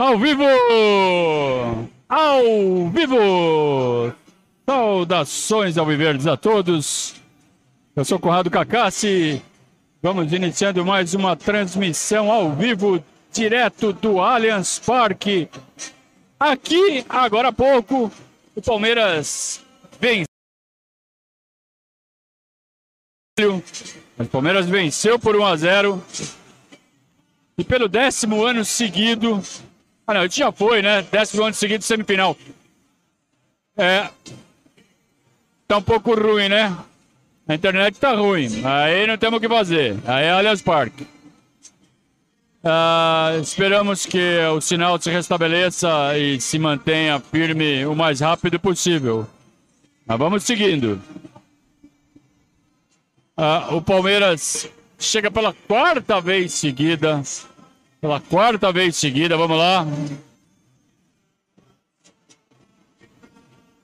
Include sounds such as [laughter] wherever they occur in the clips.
Ao vivo! Ao vivo! Saudações ao Viverdes a todos. Eu sou Conrado Cacassi. Vamos iniciando mais uma transmissão ao vivo, direto do Allianz Parque. Aqui, agora há pouco, o Palmeiras venceu. O Palmeiras venceu por 1 a 0 e pelo décimo ano seguido. Ah, não, já foi, né? Décimo ano seguido semifinal. É. Tá um pouco ruim, né? A internet tá ruim. Aí não temos o que fazer. Aí é Allianz Parque. Ah, esperamos que o sinal se restabeleça e se mantenha firme o mais rápido possível. Mas vamos seguindo. Ah, o Palmeiras chega pela quarta vez seguida. Pela quarta vez seguida, vamos lá.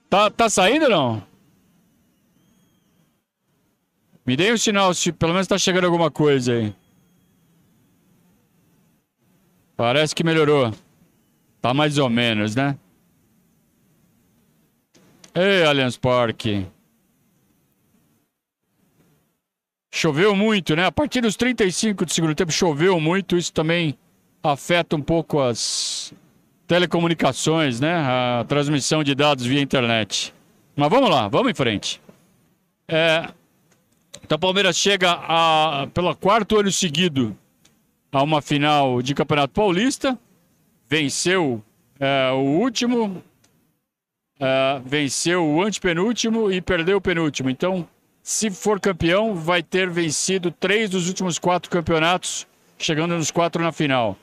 Tá, tá saindo ou não? Me dê um sinal se pelo menos tá chegando alguma coisa aí. Parece que melhorou. Tá mais ou menos, né? Ei, Allianz Parque. Choveu muito, né? A partir dos 35 do segundo tempo choveu muito. Isso também afeta um pouco as telecomunicações, né? A transmissão de dados via internet. Mas vamos lá, vamos em frente. É, então o Palmeiras chega a, pelo quarto ano seguido a uma final de Campeonato Paulista. Venceu é, o último, é, venceu o antepenúltimo e perdeu o penúltimo. Então se for campeão, vai ter vencido três dos últimos quatro campeonatos, chegando nos quatro na final.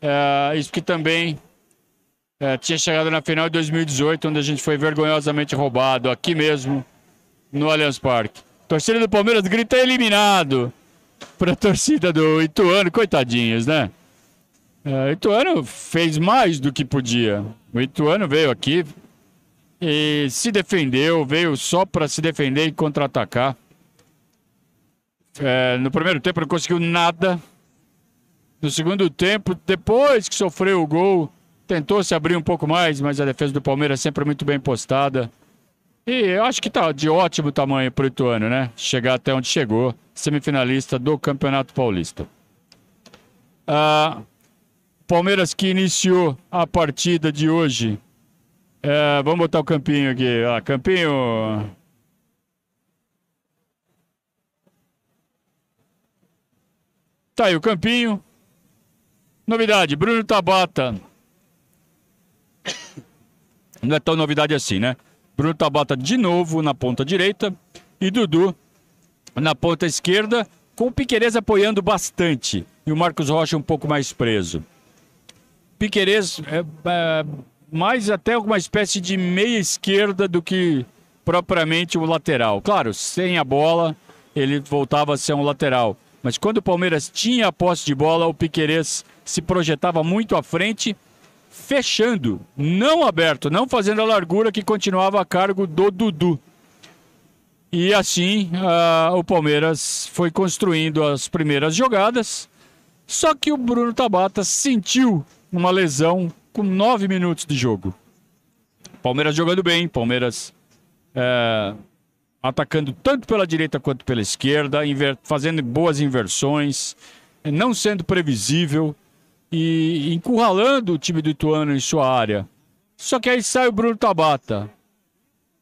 É, isso que também é, tinha chegado na final de 2018, onde a gente foi vergonhosamente roubado, aqui mesmo, no Allianz Parque. Torcida do Palmeiras grita eliminado para a torcida do Ituano, coitadinhos, né? É, Ituano fez mais do que podia. O Ituano veio aqui, e se defendeu, veio só para se defender e contra-atacar. É, no primeiro tempo não conseguiu nada. No segundo tempo, depois que sofreu o gol, tentou se abrir um pouco mais, mas a defesa do Palmeiras sempre muito bem postada. E eu acho que tá de ótimo tamanho para Ituano, né? Chegar até onde chegou, semifinalista do Campeonato Paulista. Ah, Palmeiras que iniciou a partida de hoje é, vamos botar o campinho aqui. Ah, campinho. Tá aí o campinho. Novidade, Bruno Tabata. Não é tão novidade assim, né? Bruno Tabata de novo na ponta direita e Dudu na ponta esquerda, com o Piquerez apoiando bastante e o Marcos Rocha um pouco mais preso. Piquerez é, é mais até uma espécie de meia esquerda do que propriamente o lateral. Claro, sem a bola, ele voltava a ser um lateral. Mas quando o Palmeiras tinha a posse de bola, o Piquerez se projetava muito à frente, fechando, não aberto, não fazendo a largura que continuava a cargo do Dudu. E assim uh, o Palmeiras foi construindo as primeiras jogadas. Só que o Bruno Tabata sentiu uma lesão com nove minutos de jogo. Palmeiras jogando bem, Palmeiras é, atacando tanto pela direita quanto pela esquerda, fazendo boas inversões, não sendo previsível e encurralando o time do Ituano em sua área. Só que aí sai o Bruno Tabata.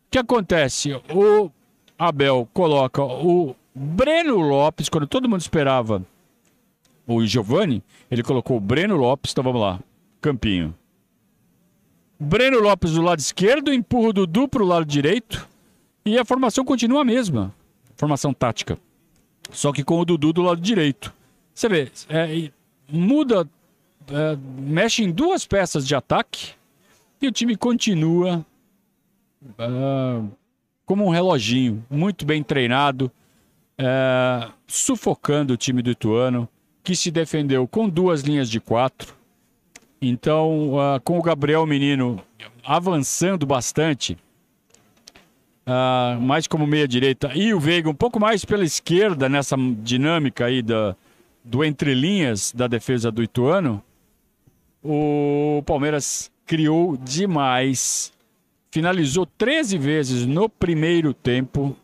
O que acontece? O Abel coloca o Breno Lopes, quando todo mundo esperava o Giovani, ele colocou o Breno Lopes, então vamos lá, Campinho. Breno Lopes do lado esquerdo, empurra o Dudu para o lado direito e a formação continua a mesma. Formação tática. Só que com o Dudu do lado direito. Você vê, é, muda, é, mexe em duas peças de ataque e o time continua é, como um reloginho, muito bem treinado, é, sufocando o time do Ituano, que se defendeu com duas linhas de quatro. Então, uh, com o Gabriel Menino avançando bastante, uh, mais como meia-direita, e o Veiga um pouco mais pela esquerda nessa dinâmica aí da, do entrelinhas da defesa do Ituano, o Palmeiras criou demais. Finalizou 13 vezes no primeiro tempo.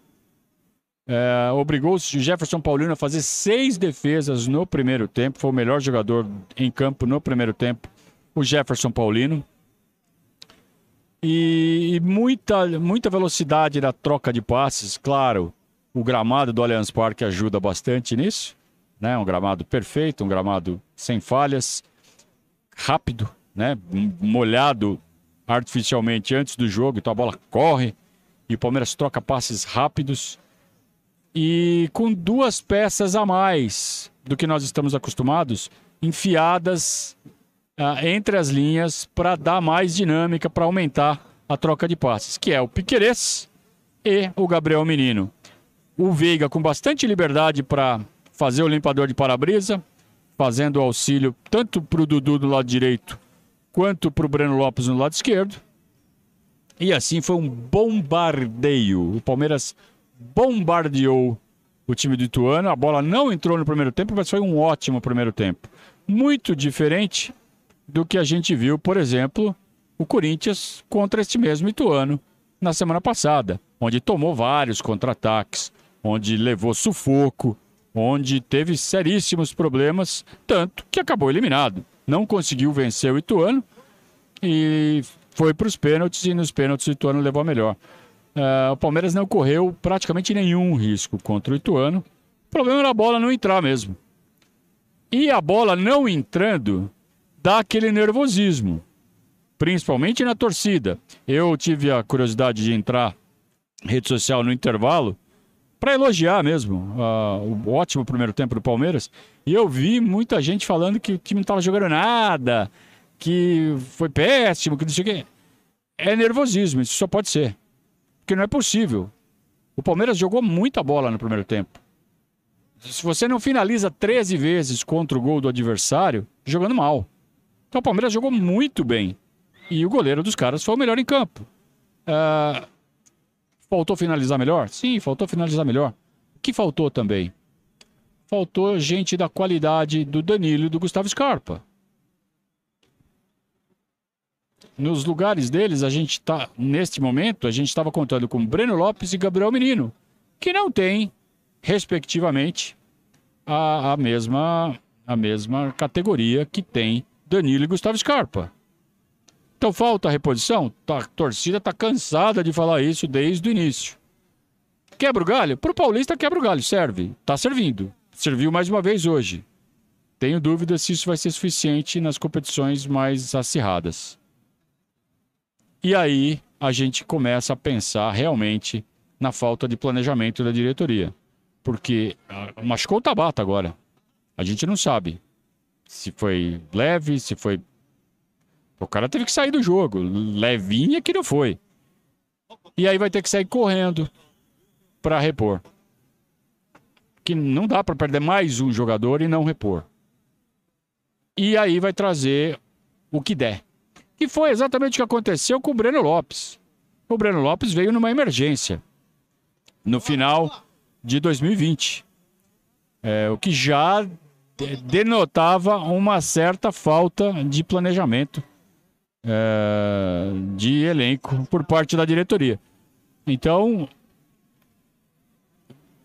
É, obrigou o Jefferson Paulino a fazer seis defesas no primeiro tempo. Foi o melhor jogador em campo no primeiro tempo, o Jefferson Paulino. E, e muita, muita velocidade na troca de passes, claro. O gramado do Allianz Parque ajuda bastante nisso. Né? Um gramado perfeito, um gramado sem falhas, rápido, né? molhado artificialmente antes do jogo, então a bola corre e o Palmeiras troca passes rápidos e com duas peças a mais do que nós estamos acostumados, enfiadas ah, entre as linhas para dar mais dinâmica, para aumentar a troca de passes, que é o Piquerez e o Gabriel Menino. O Veiga com bastante liberdade para fazer o limpador de para-brisa, fazendo auxílio tanto para o Dudu do lado direito quanto para o Breno Lopes no lado esquerdo. E assim foi um bombardeio. O Palmeiras bombardeou o time do Ituano. A bola não entrou no primeiro tempo, mas foi um ótimo primeiro tempo. Muito diferente do que a gente viu, por exemplo, o Corinthians contra este mesmo Ituano na semana passada, onde tomou vários contra-ataques, onde levou sufoco, onde teve seríssimos problemas, tanto que acabou eliminado. Não conseguiu vencer o Ituano e foi para os pênaltis e nos pênaltis o Ituano levou a melhor. Uh, o Palmeiras não correu praticamente nenhum risco contra o Ituano. O problema era a bola não entrar mesmo. E a bola não entrando dá aquele nervosismo, principalmente na torcida. Eu tive a curiosidade de entrar rede social no intervalo para elogiar mesmo uh, o ótimo primeiro tempo do Palmeiras. E eu vi muita gente falando que o time não estava jogando nada, que foi péssimo, que não sei o quê. É nervosismo, isso só pode ser. Porque não é possível. O Palmeiras jogou muita bola no primeiro tempo. Se você não finaliza 13 vezes contra o gol do adversário, jogando mal. Então o Palmeiras jogou muito bem. E o goleiro dos caras foi o melhor em campo. Uh, faltou finalizar melhor? Sim, faltou finalizar melhor. O que faltou também? Faltou gente da qualidade do Danilo e do Gustavo Scarpa. nos lugares deles, a gente está, neste momento, a gente estava contando com Breno Lopes e Gabriel Menino, que não tem, respectivamente, a, a, mesma, a mesma categoria que tem Danilo e Gustavo Scarpa. Então falta reposição? Tá, a torcida está cansada de falar isso desde o início. Quebra o galho? Para o Paulista, quebra o galho, serve. Está servindo. Serviu mais uma vez hoje. Tenho dúvida se isso vai ser suficiente nas competições mais acirradas. E aí a gente começa a pensar realmente na falta de planejamento da diretoria. Porque uh, machucou o Tabata agora. A gente não sabe se foi leve, se foi. O cara teve que sair do jogo. Levinha que não foi. E aí vai ter que sair correndo para repor. Que não dá para perder mais um jogador e não repor. E aí vai trazer o que der. E foi exatamente o que aconteceu com o Breno Lopes. O Breno Lopes veio numa emergência no final de 2020. É, o que já denotava uma certa falta de planejamento é, de elenco por parte da diretoria. Então,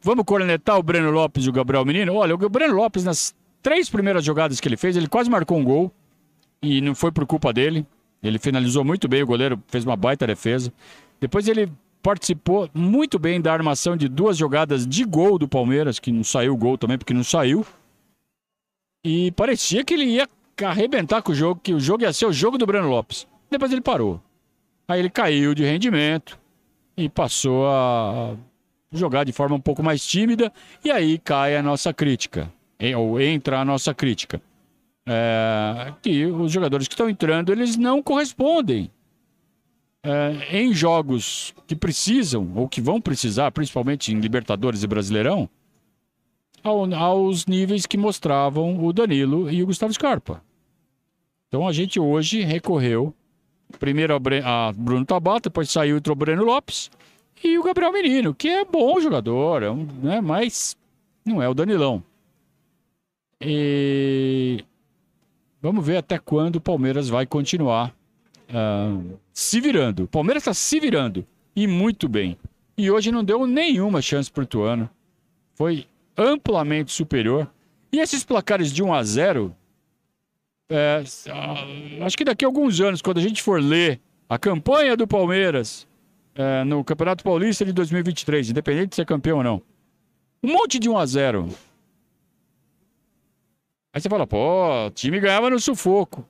vamos cornetar o Breno Lopes e o Gabriel Menino? Olha, o Breno Lopes, nas três primeiras jogadas que ele fez, ele quase marcou um gol e não foi por culpa dele. Ele finalizou muito bem, o goleiro fez uma baita defesa. Depois ele participou muito bem da armação de duas jogadas de gol do Palmeiras, que não saiu o gol também, porque não saiu. E parecia que ele ia arrebentar com o jogo, que o jogo ia ser o jogo do Breno Lopes. Depois ele parou. Aí ele caiu de rendimento e passou a jogar de forma um pouco mais tímida. E aí cai a nossa crítica, ou entra a nossa crítica é, que os jogadores que estão entrando eles não correspondem é, em jogos que precisam ou que vão precisar, principalmente em Libertadores e Brasileirão, ao, aos níveis que mostravam o Danilo e o Gustavo Scarpa. Então a gente hoje recorreu primeiro a, Bruno Tabata, depois saiu o Breno Lopes e o Gabriel Menino, que é bom jogador, é um, né, mas não é o Danilão. E Vamos ver até quando o Palmeiras vai continuar uh, se virando. O Palmeiras está se virando e muito bem. E hoje não deu nenhuma chance para o Ituano. Foi amplamente superior. E esses placares de 1 a 0 é, acho que daqui a alguns anos, quando a gente for ler a campanha do Palmeiras é, no Campeonato Paulista de 2023, independente de ser campeão ou não, um monte de 1 a 0 Aí você fala, pô, o time ganhava no sufoco.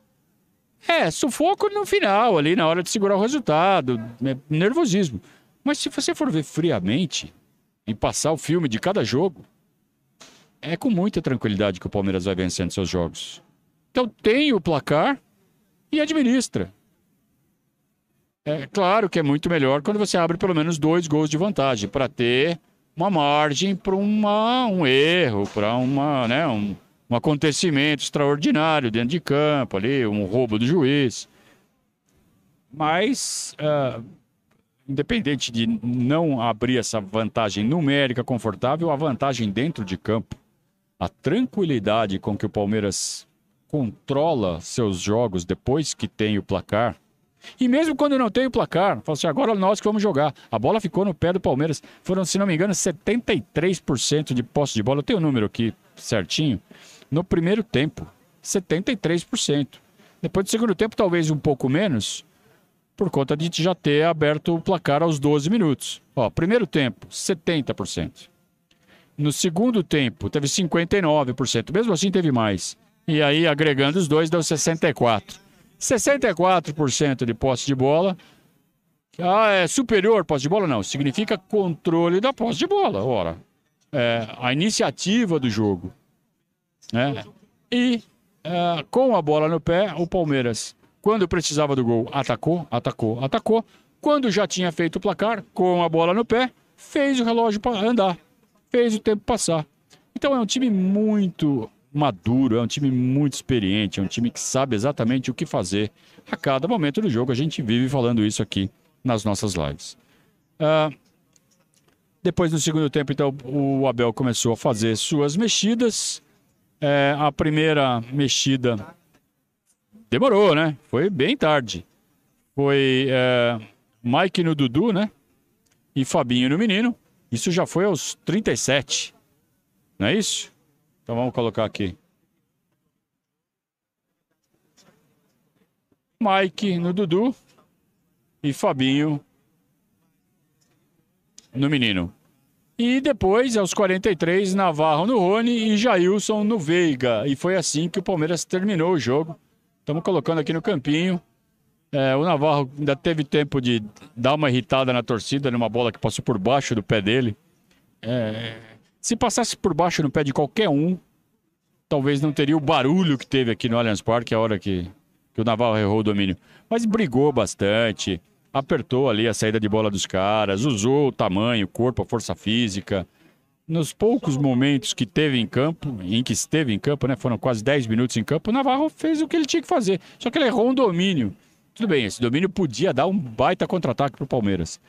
É, sufoco no final, ali na hora de segurar o resultado, é, nervosismo. Mas se você for ver friamente e passar o filme de cada jogo, é com muita tranquilidade que o Palmeiras vai vencendo seus jogos. Então tem o placar e administra. É claro que é muito melhor quando você abre pelo menos dois gols de vantagem para ter uma margem para um erro, para uma, né, um, um acontecimento extraordinário dentro de campo ali, um roubo do juiz. Mas, uh, independente de não abrir essa vantagem numérica confortável, a vantagem dentro de campo, a tranquilidade com que o Palmeiras controla seus jogos depois que tem o placar. E mesmo quando não tem o placar, fala assim, agora nós que vamos jogar. A bola ficou no pé do Palmeiras. Foram, se não me engano, 73% de posse de bola. Eu tenho o um número aqui certinho no primeiro tempo. 73%. Depois do segundo tempo, talvez um pouco menos, por conta de já ter aberto o placar aos 12 minutos. Ó, primeiro tempo, 70%. No segundo tempo, teve 59%. Mesmo assim, teve mais. E aí, agregando os dois, deu 64%. 64% de posse de bola. Ah, é superior posse de bola? Não. Significa controle da posse de bola. Ora, é, a iniciativa do jogo. Né? E uh, com a bola no pé, o Palmeiras, quando precisava do gol, atacou, atacou, atacou. Quando já tinha feito o placar, com a bola no pé, fez o relógio andar, fez o tempo passar. Então é um time muito maduro, é um time muito experiente, é um time que sabe exatamente o que fazer a cada momento do jogo. A gente vive falando isso aqui nas nossas lives. Uh, depois, no segundo tempo, então, o Abel começou a fazer suas mexidas. É, a primeira mexida demorou, né? Foi bem tarde. Foi é, Mike no Dudu, né? E Fabinho no Menino. Isso já foi aos 37. Não é isso? Então vamos colocar aqui. Mike no Dudu e Fabinho no Menino. E depois, aos 43, Navarro no Rony e Jailson no Veiga. E foi assim que o Palmeiras terminou o jogo. Estamos colocando aqui no campinho. É, o Navarro ainda teve tempo de dar uma irritada na torcida numa bola que passou por baixo do pé dele. É, se passasse por baixo no pé de qualquer um, talvez não teria o barulho que teve aqui no Allianz Parque a hora que, que o Navarro errou o domínio. Mas brigou bastante apertou ali a saída de bola dos caras, usou o tamanho, o corpo, a força física. Nos poucos momentos que teve em campo, em que esteve em campo, né, foram quase 10 minutos em campo, o Navarro fez o que ele tinha que fazer. Só que ele errou um domínio. Tudo bem, esse domínio podia dar um baita contra-ataque para o Palmeiras.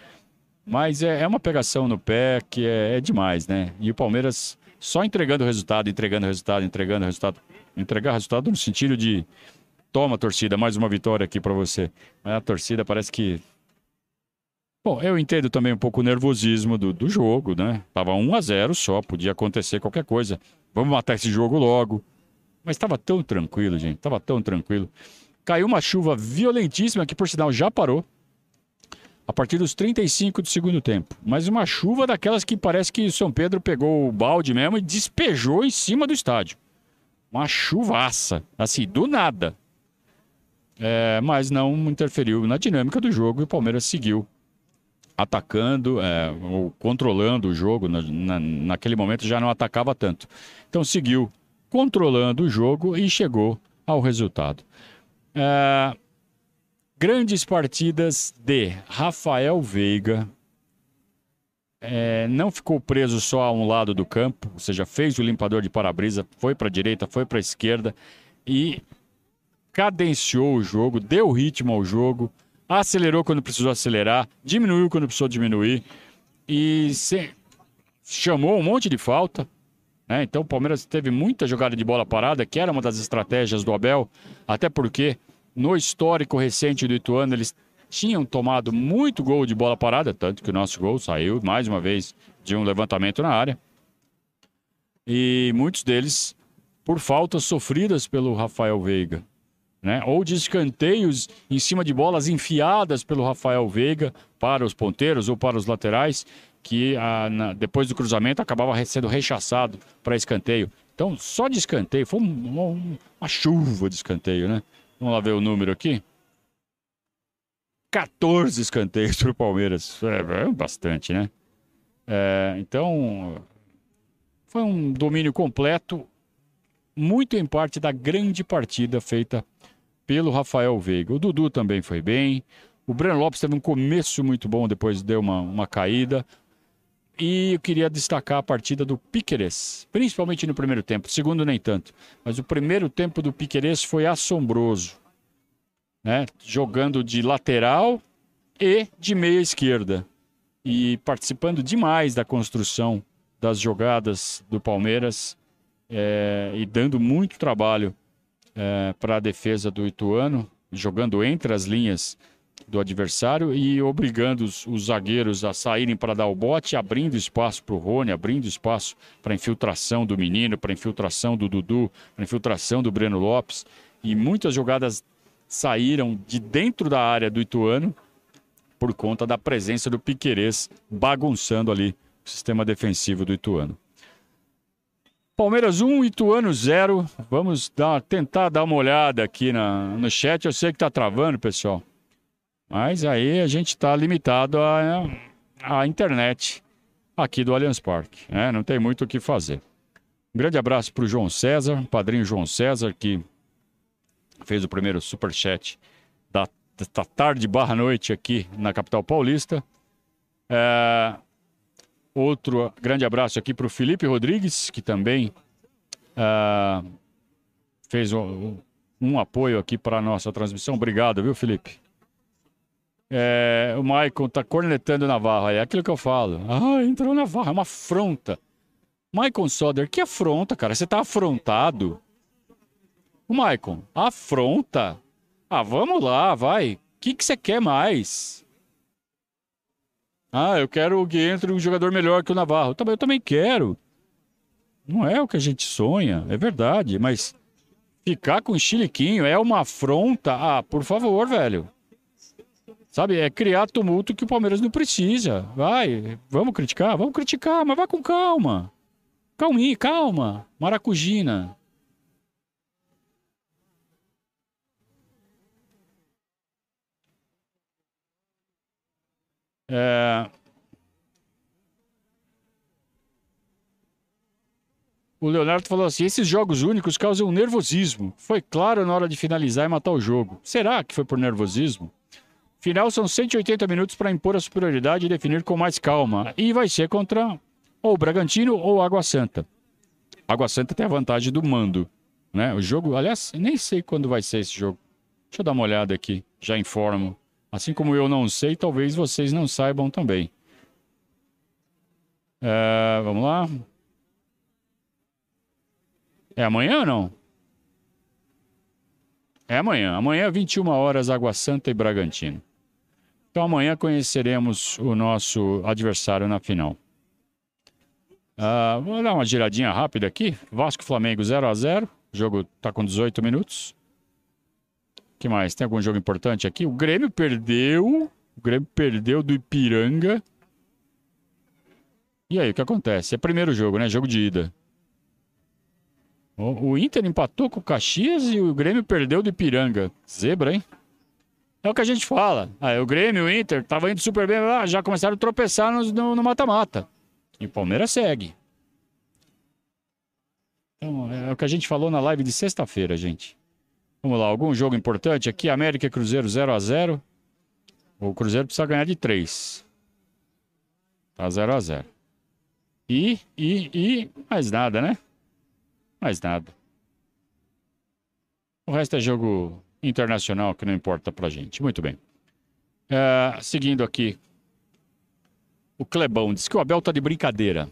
Mas é, é, uma pegação no pé que é, é demais, né? E o Palmeiras só entregando resultado, entregando resultado, entregando resultado. Entregar resultado no sentido de toma, torcida, mais uma vitória aqui para você. Mas a torcida parece que Bom, eu entendo também um pouco o nervosismo do, do jogo, né? Tava 1 a 0 só, podia acontecer qualquer coisa. Vamos matar esse jogo logo. Mas estava tão tranquilo, gente, estava tão tranquilo. Caiu uma chuva violentíssima que, por sinal, já parou. A partir dos 35 do segundo tempo. Mas uma chuva daquelas que parece que São Pedro pegou o balde mesmo e despejou em cima do estádio. Uma chuvaça, assim, do nada. É, mas não interferiu na dinâmica do jogo e o Palmeiras seguiu atacando é, ou controlando o jogo. Na, na, naquele momento já não atacava tanto. Então seguiu controlando o jogo e chegou ao resultado. É, grandes partidas de Rafael Veiga. É, não ficou preso só a um lado do campo, ou seja, fez o limpador de para-brisa, foi para a direita, foi para a esquerda e cadenciou o jogo, deu ritmo ao jogo acelerou quando precisou acelerar, diminuiu quando precisou diminuir e se... chamou um monte de falta. Né? Então o Palmeiras teve muita jogada de bola parada, que era uma das estratégias do Abel, até porque no histórico recente do Ituano eles tinham tomado muito gol de bola parada, tanto que o nosso gol saiu mais uma vez de um levantamento na área. E muitos deles por faltas sofridas pelo Rafael Veiga. Né? Ou de escanteios em cima de bolas enfiadas pelo Rafael Veiga para os ponteiros ou para os laterais, que a, na, depois do cruzamento acabava sendo rechaçado para escanteio. Então, só de escanteio, foi um, um, uma chuva de escanteio, né? Vamos lá ver o número aqui. 14 escanteios para o Palmeiras. É, é, bastante, né? É, então, foi um domínio completo, muito em parte da grande partida feita pelo Rafael Veiga. O Dudu também foi bem. O Breno Lopes teve um começo muito bom, depois deu uma, uma caída. E eu queria destacar a partida do Piqueires, principalmente no primeiro tempo. Segundo, nem tanto. Mas o primeiro tempo do Piqueires foi assombroso. Né? Jogando de lateral e de meia esquerda. E participando demais da construção das jogadas do Palmeiras. É, e dando muito trabalho é, para a defesa do Ituano, jogando entre as linhas do adversário e obrigando os, os zagueiros a saírem para dar o bote, abrindo espaço para o Rony, abrindo espaço para infiltração do menino, para infiltração do Dudu, para infiltração do Breno Lopes. E muitas jogadas saíram de dentro da área do Ituano por conta da presença do Piquerez bagunçando ali o sistema defensivo do Ituano. Palmeiras 1, Ituano 0. Vamos dar, tentar dar uma olhada aqui na, no chat. Eu sei que está travando, pessoal. Mas aí a gente está limitado à, à internet aqui do Allianz Parque. Né? Não tem muito o que fazer. Um grande abraço para o João César, padrinho João César, que fez o primeiro superchat da, da tarde barra noite aqui na capital paulista. É, Outro grande abraço aqui para o Felipe Rodrigues, que também uh, fez um, um, apoio aqui para a nossa transmissão. Obrigado, viu, Felipe? É, o Maicon está cornetando o Navarro. É aquilo que eu falo. Ah, entrou Navarro. É uma afronta. Maicon Soder, que afronta, cara? Você está afrontado? O Maicon, afronta? Ah, vamos lá, vai. O que, que você quer mais? Ah, eu quero que entre um jogador melhor que o Navarro. Tá, eu também quero. Não é o que a gente sonha, é verdade, mas ficar com o chiliquinho é uma afronta. Ah, por favor, velho. Sabe, é criar tumulto que o Palmeiras não precisa. Vai, vamos criticar? Vamos criticar, mas vai com calma. Calminha, calma. Maracujina. É... O Leonardo falou assim: esses jogos únicos causam nervosismo. Foi claro na hora de finalizar e matar o jogo. Será que foi por nervosismo? Final são 180 minutos para impor a superioridade e definir com mais calma. E vai ser contra ou Bragantino ou Água Santa. Água Santa tem a vantagem do mando. Né? O jogo, aliás, nem sei quando vai ser esse jogo. Deixa eu dar uma olhada aqui, já informo. Assim como eu não sei, talvez vocês não saibam também. É, vamos lá. É amanhã ou não? É amanhã. Amanhã, 21 horas, Água Santa e Bragantino. Então amanhã conheceremos o nosso adversário na final. Uh, vou dar uma giradinha rápida aqui. Vasco Flamengo 0 a 0 O jogo está com 18 minutos que mais? Tem algum jogo importante aqui? O Grêmio perdeu. O Grêmio perdeu do Ipiranga. E aí, o que acontece? É primeiro jogo, né? Jogo de ida. O, o Inter empatou com o Caxias e o Grêmio perdeu do Ipiranga. Zebra, hein? É o que a gente fala. Ah, o Grêmio, o Inter, tava indo super bem, ah, já começaram a tropeçar no mata-mata. E o Palmeiras segue. Então, é o que a gente falou na live de sexta-feira, gente. Vamos lá, algum jogo importante aqui? América e Cruzeiro 0 a 0 O Cruzeiro precisa ganhar de 3. Tá 0 a 0 E, e, e mais nada, né? Mais nada. O resto é jogo internacional que não importa pra gente. Muito bem. É, seguindo aqui. O Clebão diz que o Abel tá de brincadeira.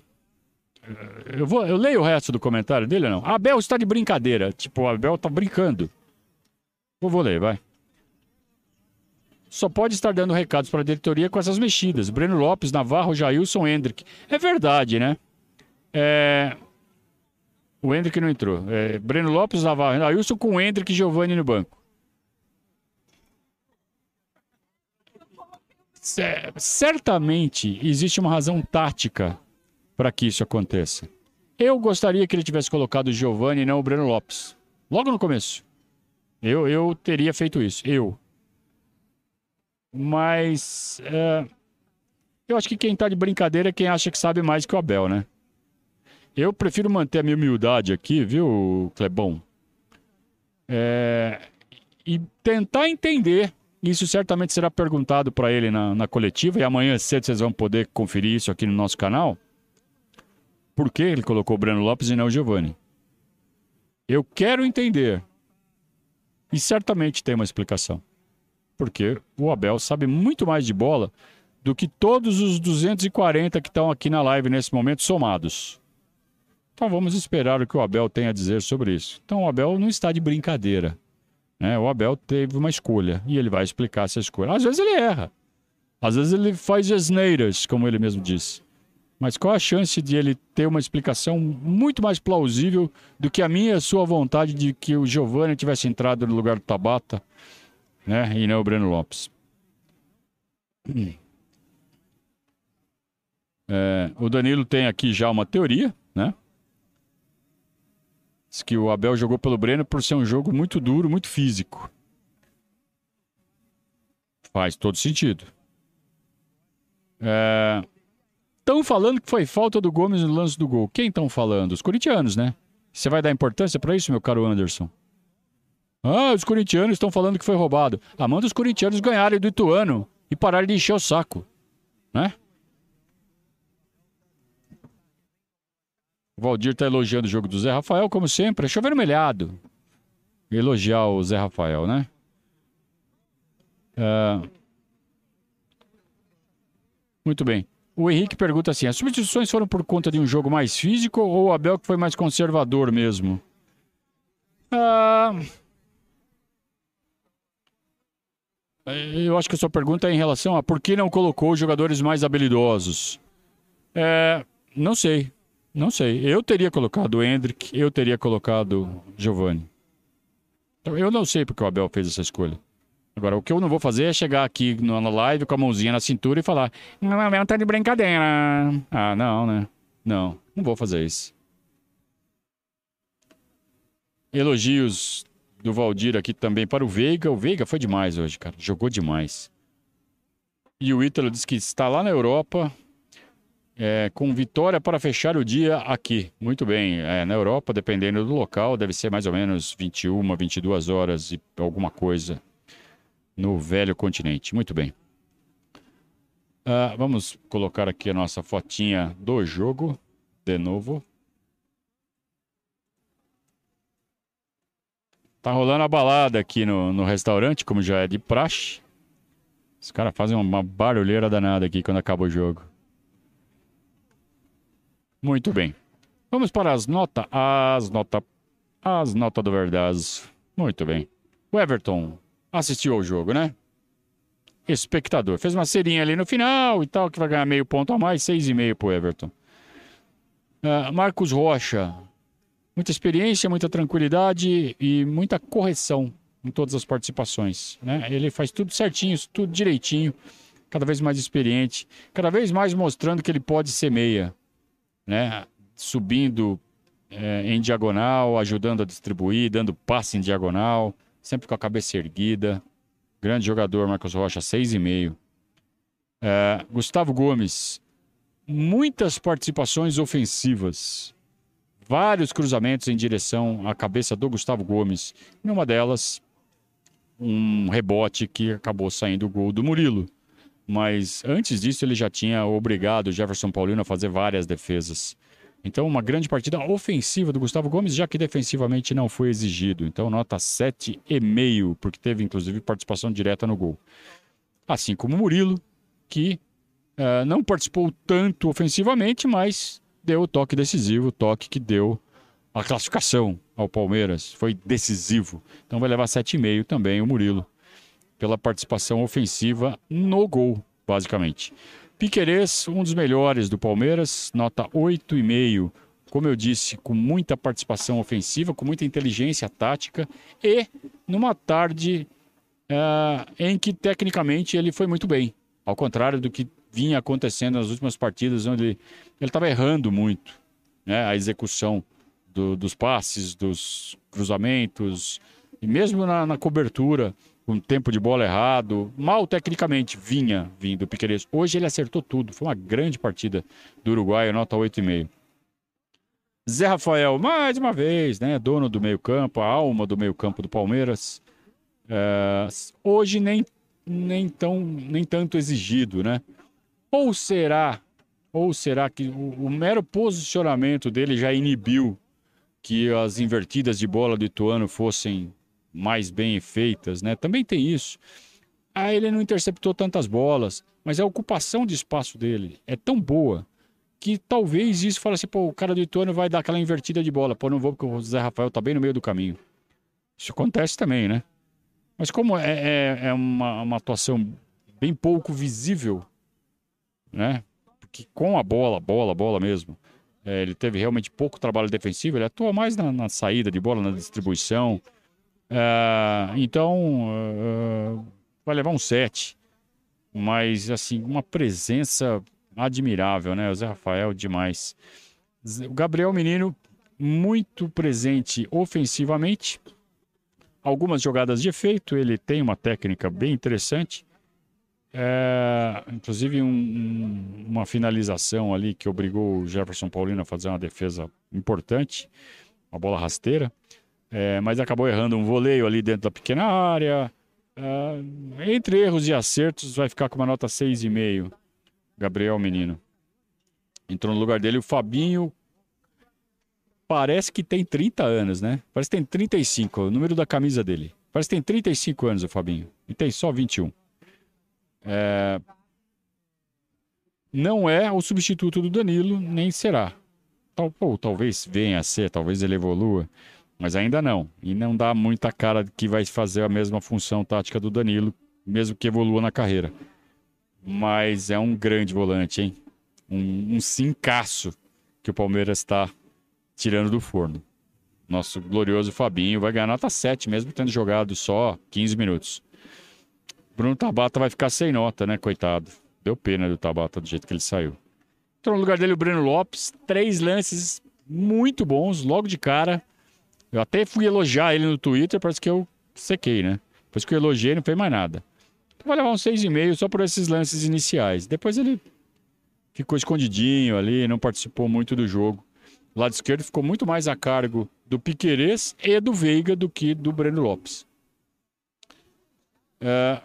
Eu, vou, eu leio o resto do comentário dele não? Abel está de brincadeira. Tipo, o Abel está brincando. Eu vou ler, vai. Só pode estar dando recados para a diretoria com essas mexidas. Breno Lopes, Navarro, Jailson, Hendrick. É verdade, né? É... O Hendrick não entrou. É... Breno Lopes, Navarro, Jailson com Hendrick e Giovanni no banco. Certamente existe uma razão tática para que isso aconteça. Eu gostaria que ele tivesse colocado o Giovanni e não o Breno Lopes. Logo no começo. Eu, eu teria feito isso. Eu. Mas. É, eu acho que quem tá de brincadeira é quem acha que sabe mais que o Abel, né? Eu prefiro manter a minha humildade aqui, viu, Clebão? É, e tentar entender. Isso certamente será perguntado para ele na, na coletiva, e amanhã cedo vocês vão poder conferir isso aqui no nosso canal por que ele colocou o Breno Lopes e não o Giovani. Eu quero entender. E certamente tem uma explicação. Porque o Abel sabe muito mais de bola do que todos os 240 que estão aqui na live nesse momento somados. Então vamos esperar o que o Abel tem a dizer sobre isso. Então o Abel não está de brincadeira. Né? O Abel teve uma escolha e ele vai explicar essa escolha. Às vezes ele erra. Às vezes ele faz asneiras, como ele mesmo disse. Mas qual a chance de ele ter uma explicação muito mais plausível do que a minha e a sua vontade de que o Giovanni tivesse entrado no lugar do Tabata, né? E não o Breno Lopes. [clears throat] É, o Danilo tem aqui já uma teoria? Diz que o Abel jogou pelo Breno por ser um jogo muito duro, muito físico. Faz todo sentido. É, Estão falando que foi falta do Gomes no lance do gol. Quem estão falando? Os corintianos, né? Você vai dar importância para isso, meu caro Anderson? Ah, os corintianos estão falando que foi roubado. Ah, os corintianos ganharem do Ituano e pararem de encher o saco, né? O Valdir está elogiando o jogo do Zé Rafael, como sempre. É chovermelhado. Elogiar o Zé Rafael, né? Uh... Muito bem. O Henrique pergunta assim: as substituições foram por conta de um jogo mais físico ou o Abel que foi mais conservador mesmo? Ah, eu acho que a sua pergunta é em relação a por que não colocou jogadores mais habilidosos. É, não sei, não sei. Eu teria colocado o Hendrick, eu teria colocado Giovanni. Então, eu não sei porque o Abel fez essa escolha. Agora, o que eu não vou fazer é chegar aqui na live com a mãozinha na cintura e falar: Não, não, tá de brincadeira. Ah, não, né? Não, não vou fazer isso. Elogios do Valdir aqui também para o Veiga. O Veiga foi demais hoje, cara. Jogou demais. E o Ítalo diz que está lá na Europa é, com vitória para fechar o dia aqui. Muito bem. É, na Europa, dependendo do local, deve ser mais ou menos 21, 22 horas e alguma coisa no velho continente. Muito bem. Uh, vamos colocar aqui a nossa fotinha do jogo de novo. Tá rolando a balada aqui no, no restaurante, como já é de praxe. Os caras fazem uma barulheira danada aqui quando acaba o jogo. Muito bem. Vamos para as notas. As notas. As notas do Verdaz. Muito bem. O Everton assistiu ao jogo, né? Espectador. Fez uma serinha ali no final e tal, que vai ganhar meio ponto a mais, seis e meio pro Everton. Uh, Marcos Rocha. Muita experiência, muita tranquilidade e muita correção em todas as participações. Né? Ele faz tudo certinho, tudo direitinho, cada vez mais experiente, cada vez mais mostrando que ele pode ser meia, né? subindo é, em diagonal, ajudando a distribuir, dando passe em diagonal sempre com a cabeça erguida. Grande jogador, Marcos Rocha, 6,5. É, Gustavo Gomes, muitas participações ofensivas. Vários cruzamentos em direção à cabeça do Gustavo Gomes. Numa delas, um rebote que acabou saindo o gol do Murilo. Mas antes disso, ele já tinha obrigado o Jefferson Paulino a fazer várias defesas. Então, uma grande partida ofensiva do Gustavo Gomes, já que defensivamente não foi exigido. Então, nota 7,5, porque teve inclusive participação direta no gol. Assim como o Murilo, que uh, não participou tanto ofensivamente, mas deu o toque decisivo, o toque que deu a classificação ao Palmeiras. Foi decisivo. Então vai levar 7,5 também o Murilo, pela participação ofensiva no gol, basicamente. Piquerez, um dos melhores do Palmeiras, nota 8,5. Como eu disse, com muita participação ofensiva, com muita inteligência tática e numa tarde uh, em que tecnicamente ele foi muito bem. Ao contrário do que vinha acontecendo nas últimas partidas, onde ele estava errando muito né, a execução do, dos passes, dos cruzamentos, e mesmo na, na cobertura, com tempo de bola errado, mal tecnicamente vinha vindo o Piqueires. Hoje ele acertou tudo, foi uma grande partida do Uruguai, nota 8,5. Zé Rafael, mais uma vez, né? Dono do meio-campo, a alma do meio-campo do Palmeiras. É, hoje nem, nem, tão, nem tanto exigido, né? Ou será, ou será que o, o mero posicionamento dele já inibiu que as invertidas de bola do Ituano fossem mais bem feitas, né? Também tem isso. Ah, ele não interceptou tantas bolas, mas a ocupação de espaço dele é tão boa que talvez isso fale assim, pô, o cara do Ituano vai dar aquela invertida de bola. Pô, não vou porque o Zé Rafael tá bem no meio do caminho. Isso acontece também, né? Mas como é, é, é uma, uma atuação bem pouco visível, né? Porque com a bola, bola, bola mesmo, é, ele teve realmente pouco trabalho defensivo, ele atua mais na, na saída de bola, na distribuição. É, então, é, vai levar um 7. Mas, assim, uma presença admirável, né? O Zé Rafael, demais. O Gabriel Menino, muito presente ofensivamente. Algumas jogadas de efeito, ele tem uma técnica bem interessante. É, inclusive um, um, uma finalização ali que obrigou o Jefferson Paulino a fazer uma defesa importante, uma bola rasteira, é, mas acabou errando um voleio ali dentro da pequena área. É, entre erros e acertos, vai ficar com uma nota 6,5. Gabriel Menino. Entrou no lugar dele o Fabinho. Parece que tem 30 anos, né? Parece que tem 35, o número da camisa dele. Parece que tem 35 anos o Fabinho. E tem só 21. É... Não é o substituto do Danilo, nem será. Tal, ou talvez venha a ser, talvez ele evolua, mas ainda não. E não dá muita cara que vai fazer a mesma função tática do Danilo, mesmo que evolua na carreira. Mas é um grande volante, hein? Um, um cincaço que o Palmeiras está tirando do forno. Nosso glorioso Fabinho vai ganhar nota 7, mesmo tendo jogado só 15 minutos. Bruno Tabata vai ficar sem nota, né, coitado. Deu pena do Tabata do jeito que ele saiu. Entrou no lugar dele o Breno Lopes. Três lances muito bons, logo de cara. Eu até fui elogiar ele no Twitter, parece que eu sequei, né? Depois que eu elogiei, não fez mais nada. Então vai levar um 6,5 só por esses lances iniciais. Depois ele ficou escondidinho ali, não participou muito do jogo. O lado esquerdo ficou muito mais a cargo do Piquerez e do Veiga do que do Breno Lopes. É,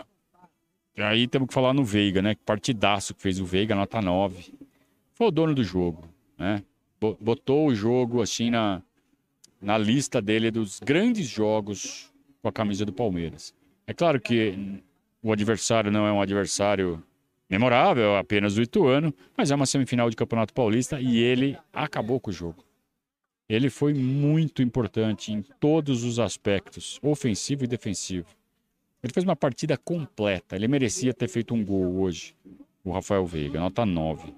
Aí temos que falar no Veiga, né? Partidaço que fez o Veiga, nota 9. Foi o dono do jogo, né? Botou o jogo assim na, na lista dele dos grandes jogos com a camisa do Palmeiras. É claro que o adversário não é um adversário memorável, é apenas o Ituano, mas é uma semifinal de Campeonato Paulista e ele acabou com o jogo. Ele foi muito importante em todos os aspectos, ofensivo e defensivo. Ele fez uma partida completa. Ele merecia ter feito um gol hoje. O Rafael Veiga, nota 9.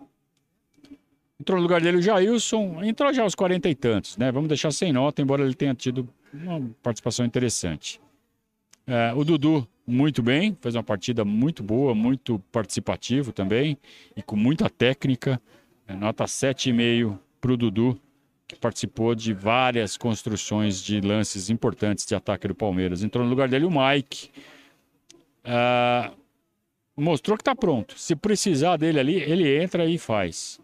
Entrou no lugar dele o Jailson. Entrou já aos 40 e tantos, né? Vamos deixar sem nota, embora ele tenha tido uma participação interessante. É, o Dudu, muito bem. Fez uma partida muito boa, muito participativo também. E com muita técnica. É, nota 7,5 para o Dudu que participou de várias construções de lances importantes de ataque do Palmeiras. Entrou no lugar dele o Mike. Uh, mostrou que está pronto. Se precisar dele ali, ele entra e faz.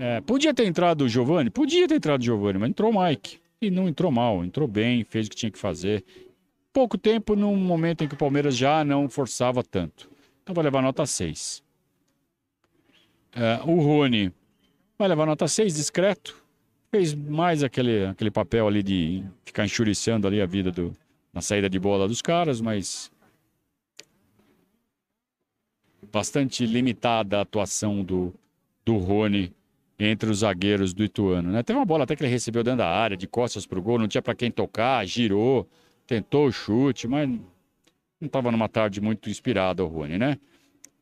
Uh, podia ter entrado o Giovani? Podia ter entrado o Giovani, mas entrou o Mike. E não entrou mal, entrou bem, fez o que tinha que fazer. Pouco tempo num momento em que o Palmeiras já não forçava tanto. Então vai levar nota 6. Uh, é, o Rony vai levar nota 6, discreto fez mais aquele, aquele papel ali de ficar enxuriçando ali a vida do, na saída de bola dos caras, mas bastante limitada a atuação do, do Rony entre os zagueiros do Ituano. Né? Teve uma bola até que ele recebeu dentro da área, de costas para o gol, não tinha para quem tocar, girou, tentou o chute, mas não estava numa tarde muito inspirada o Rony, né?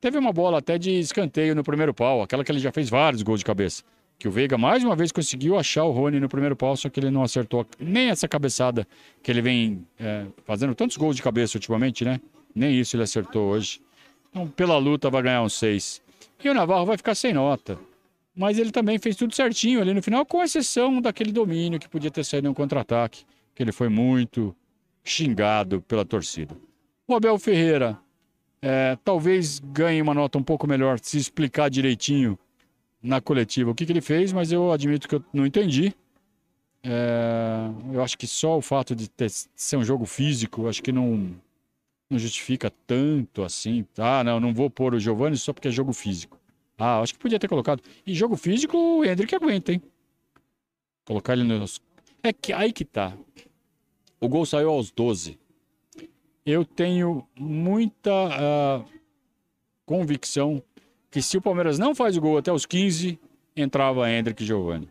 Teve uma bola até de escanteio no primeiro pau, aquela que ele já fez vários gols de cabeça. Que o Veiga mais uma vez conseguiu achar o Rony no primeiro pau, só que ele não acertou nem essa cabeçada que ele vem é, fazendo tantos gols de cabeça ultimamente, né? Nem isso ele acertou hoje. Então, pela luta, vai ganhar um 6. E o Navarro vai ficar sem nota. Mas ele também fez tudo certinho ali no final, com exceção daquele domínio que podia ter saído em um contra-ataque, que ele foi muito xingado pela torcida. O Abel Ferreira é, talvez ganhe uma nota um pouco melhor se explicar direitinho na coletiva o que, que ele fez, mas eu admito que eu não entendi. É, eu acho que só o fato de ter, ser um jogo físico, acho que não, não justifica tanto assim. Ah, não, não vou pôr o Giovanni só porque é jogo físico. Ah, acho que podia ter colocado. E jogo físico, o Hendrick aguenta, hein? Colocar ele nos. É que aí que tá. O gol saiu aos 12. Eu tenho muita uh, convicção que se o Palmeiras não faz o gol até os 15, entrava Hendrick e Giovanni.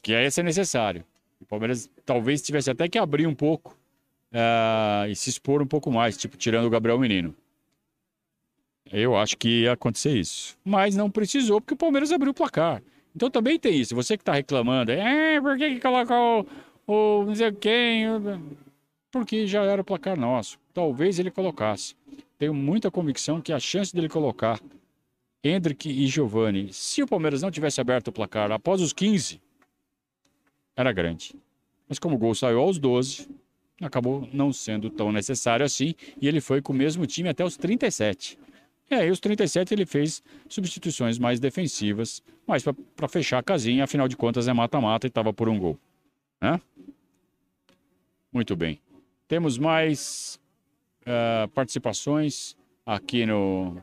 Que ia ser necessário. O Palmeiras talvez tivesse até que abrir um pouco uh, e se expor um pouco mais, tipo tirando o Gabriel Menino. Eu acho que ia acontecer isso. Mas não precisou, porque o Palmeiras abriu o placar. Então também tem isso. Você que está reclamando, é, por que, que colocou o, o não sei quem? Porque já era o placar nosso. Talvez ele colocasse. Tenho muita convicção que a chance dele colocar Hendrick e Giovani, se o Palmeiras não tivesse aberto o placar após os 15, era grande. Mas como o gol saiu aos 12, acabou não sendo tão necessário assim, e ele foi com o mesmo time até os 37. E aí, os 37 ele fez substituições mais defensivas, mas para fechar a casinha, afinal de contas é mata-mata e estava por um gol. Né? Muito bem. Temos mais uh, participações aqui no,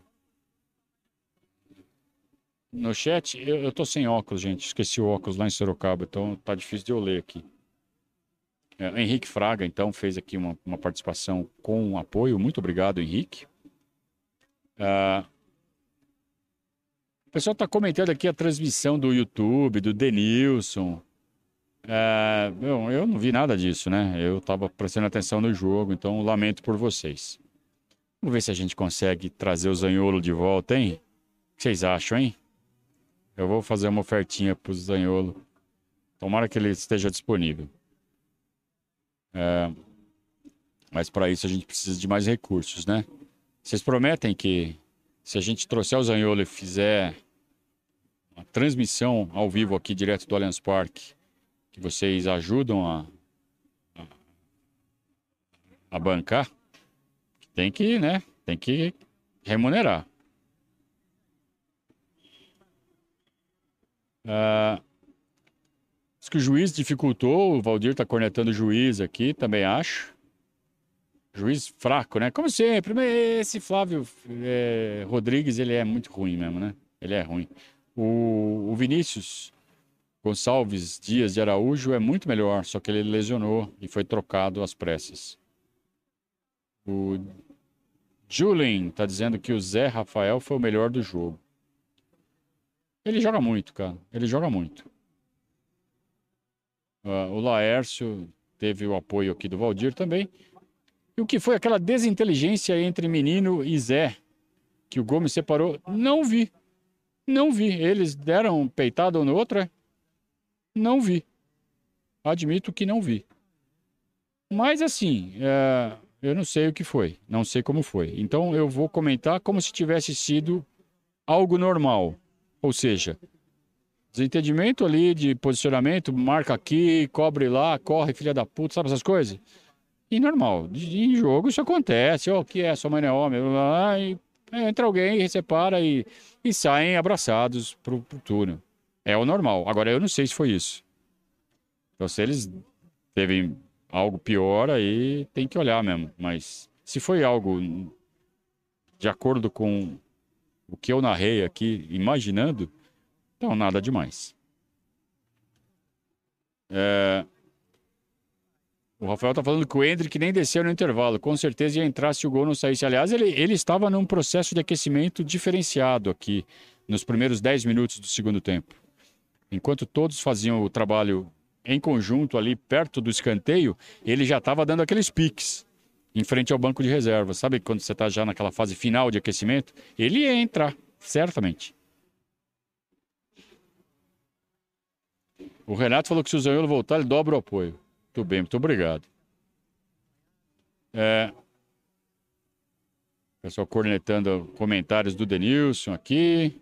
no chat. Eu, eu tô sem óculos, gente. Esqueci o óculos lá em Sorocaba, então tá difícil de eu ler aqui. É, Henrique Fraga, então, fez aqui uma, uma participação com apoio. Muito obrigado, Henrique. Uh, o pessoal está comentando aqui a transmissão do YouTube, do Denilson. Uh, eu, eu não vi nada disso, né? Eu estava prestando atenção no jogo, então lamento por vocês. Vamos ver se a gente consegue trazer o Zanholo de volta, hein? O que vocês acham, hein? Eu vou fazer uma ofertinha para o Zanholo. Tomara que ele esteja disponível. Uh, mas para isso a gente precisa de mais recursos, né? Vocês prometem que se a gente trouxer o Zanholo e fizer uma transmissão ao vivo aqui direto do Allianz Parque, que vocês ajudam a, a, a bancar? Tem que, né? Tem que remunerar. Ah, diz que o juiz dificultou, o Valdir está cornetando o juiz aqui, também acho. Juiz fraco, né? Como sempre, esse Flávio é, Rodrigues, ele é muito ruim mesmo, né? Ele é ruim. O, o Vinícius Gonçalves Dias de Araújo é muito melhor, só que ele lesionou e foi trocado às pressas. O Julien tá dizendo que o Zé Rafael foi o melhor do jogo. Ele joga muito, cara. Ele joga muito. Uh, o Laércio teve o apoio aqui do Valdir também. E o que foi aquela desinteligência entre menino e Zé, que o Gomes separou? Não vi. Não vi. Eles deram um peitado no outro, é? Não vi. Admito que não vi. Mas assim, é... eu não sei o que foi. Não sei como foi. Então eu vou comentar como se tivesse sido algo normal. Ou seja, desentendimento ali de posicionamento, marca aqui, cobre lá, corre, filha da puta, sabe essas coisas? E normal, em jogo isso acontece, o oh, que é, sua mãe é homem, lá, e entra alguém, separa e, e saem abraçados pro, pro túnel. É o normal. Agora eu não sei se foi isso. Então se eles teve algo pior, aí tem que olhar mesmo. Mas se foi algo de acordo com o que eu narrei aqui, imaginando, então nada demais. É, o Rafael tá falando que o Hendrick nem desceu no intervalo. Com certeza ia entrar se o gol não saísse. Aliás, ele, ele estava num processo de aquecimento diferenciado aqui nos primeiros 10 minutos do segundo tempo. Enquanto todos faziam o trabalho em conjunto ali perto do escanteio, ele já estava dando aqueles piques em frente ao banco de reserva. Sabe quando você está já naquela fase final de aquecimento? Ele ia entrar, certamente. O Renato falou que se o Zanholo voltar, ele dobra o apoio. Muito bem, muito obrigado. É, pessoal cornetando comentários do Denilson aqui.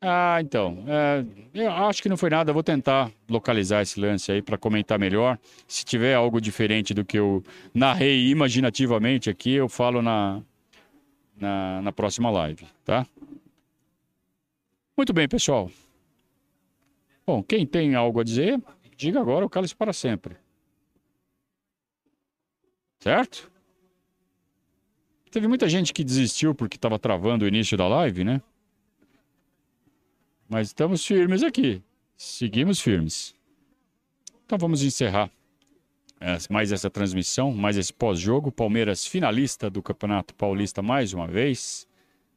Ah, então. É, eu acho que não foi nada. vou tentar localizar esse lance aí para comentar melhor. Se tiver algo diferente do que eu narrei imaginativamente aqui, eu falo na, na, na próxima live, tá? Muito bem, pessoal. Bom, quem tem algo a dizer, diga agora o cálice para sempre. Certo? Teve muita gente que desistiu porque estava travando o início da live, né? Mas estamos firmes aqui. Seguimos firmes. Então vamos encerrar é, mais essa transmissão, mais esse pós-jogo. Palmeiras finalista do Campeonato Paulista mais uma vez,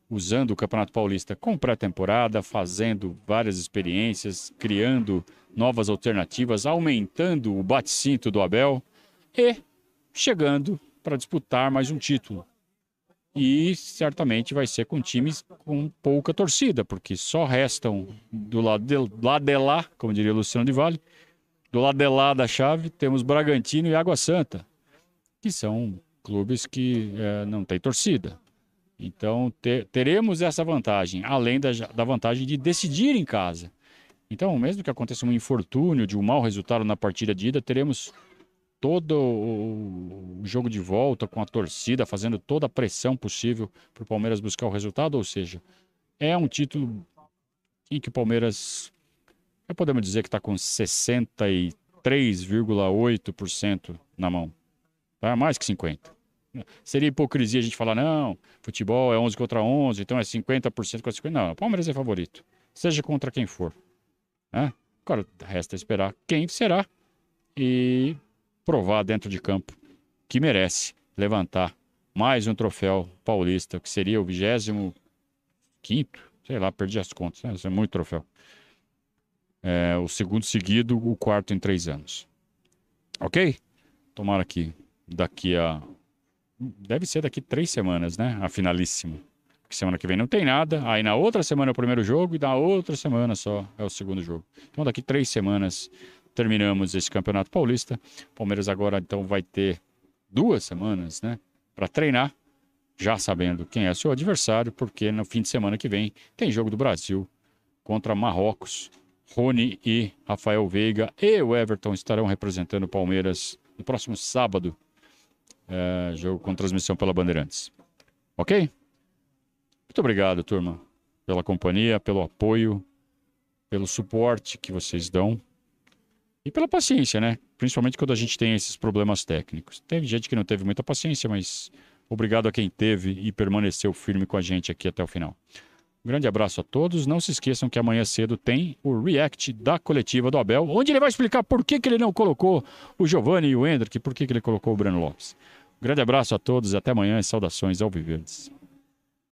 usando o Campeonato Paulista com pré-temporada, fazendo várias experiências, criando novas alternativas, aumentando o bate-cinto do Abel e chegando para disputar mais um título. E certamente vai ser com times com pouca torcida, porque só restam do lado de, lado de lá, como diria Luciano de Vale, do lado de lá da chave, temos Bragantino e Água Santa, que são clubes que é, não têm torcida. Então, ter, teremos essa vantagem, além da, da vantagem de decidir em casa. Então, mesmo que aconteça um infortúnio de um mau resultado na partida de ida, teremos todo o jogo de volta com a torcida fazendo toda a pressão possível para o Palmeiras buscar o resultado. Ou seja, é um título em que o Palmeiras podemos dizer que está com 63,8% na mão. Tá? Mais que 50%. Seria hipocrisia a gente falar, não, futebol é 11 contra 11, então é 50% contra 50%. Não, o Palmeiras é favorito. Seja contra quem for. Né? Agora, resta esperar quem será e provar dentro de campo que merece levantar mais um troféu paulista, que seria o 25 sei lá, perdi as contas, né? Isso é muito troféu. É, o segundo seguido, o quarto em três anos. Ok? Tomara que daqui a. Deve ser daqui três semanas, né? A finalíssima. Porque semana que vem não tem nada. Aí na outra semana é o primeiro jogo e na outra semana só é o segundo jogo. Então daqui três semanas terminamos esse Campeonato Paulista. Palmeiras agora então vai ter duas semanas, né? Para treinar, já sabendo quem é seu adversário, porque no fim de semana que vem tem jogo do Brasil contra Marrocos Rony e Rafael Veiga e o Everton estarão representando o Palmeiras no próximo sábado. É, jogo com transmissão pela Bandeirantes. Ok? Muito obrigado, turma, pela companhia, pelo apoio, pelo suporte que vocês dão e pela paciência, né? Principalmente quando a gente tem esses problemas técnicos. Teve gente que não teve muita paciência, mas obrigado a quem teve e permaneceu firme com a gente aqui até o final. Um grande abraço a todos. Não se esqueçam que amanhã cedo tem o react da coletiva do Abel, onde ele vai explicar por que, que ele não colocou o Giovanni e o Hendrick, por que, que ele colocou o Breno Lopes. Grande abraço a todos, até amanhã e saudações ao Viverdes.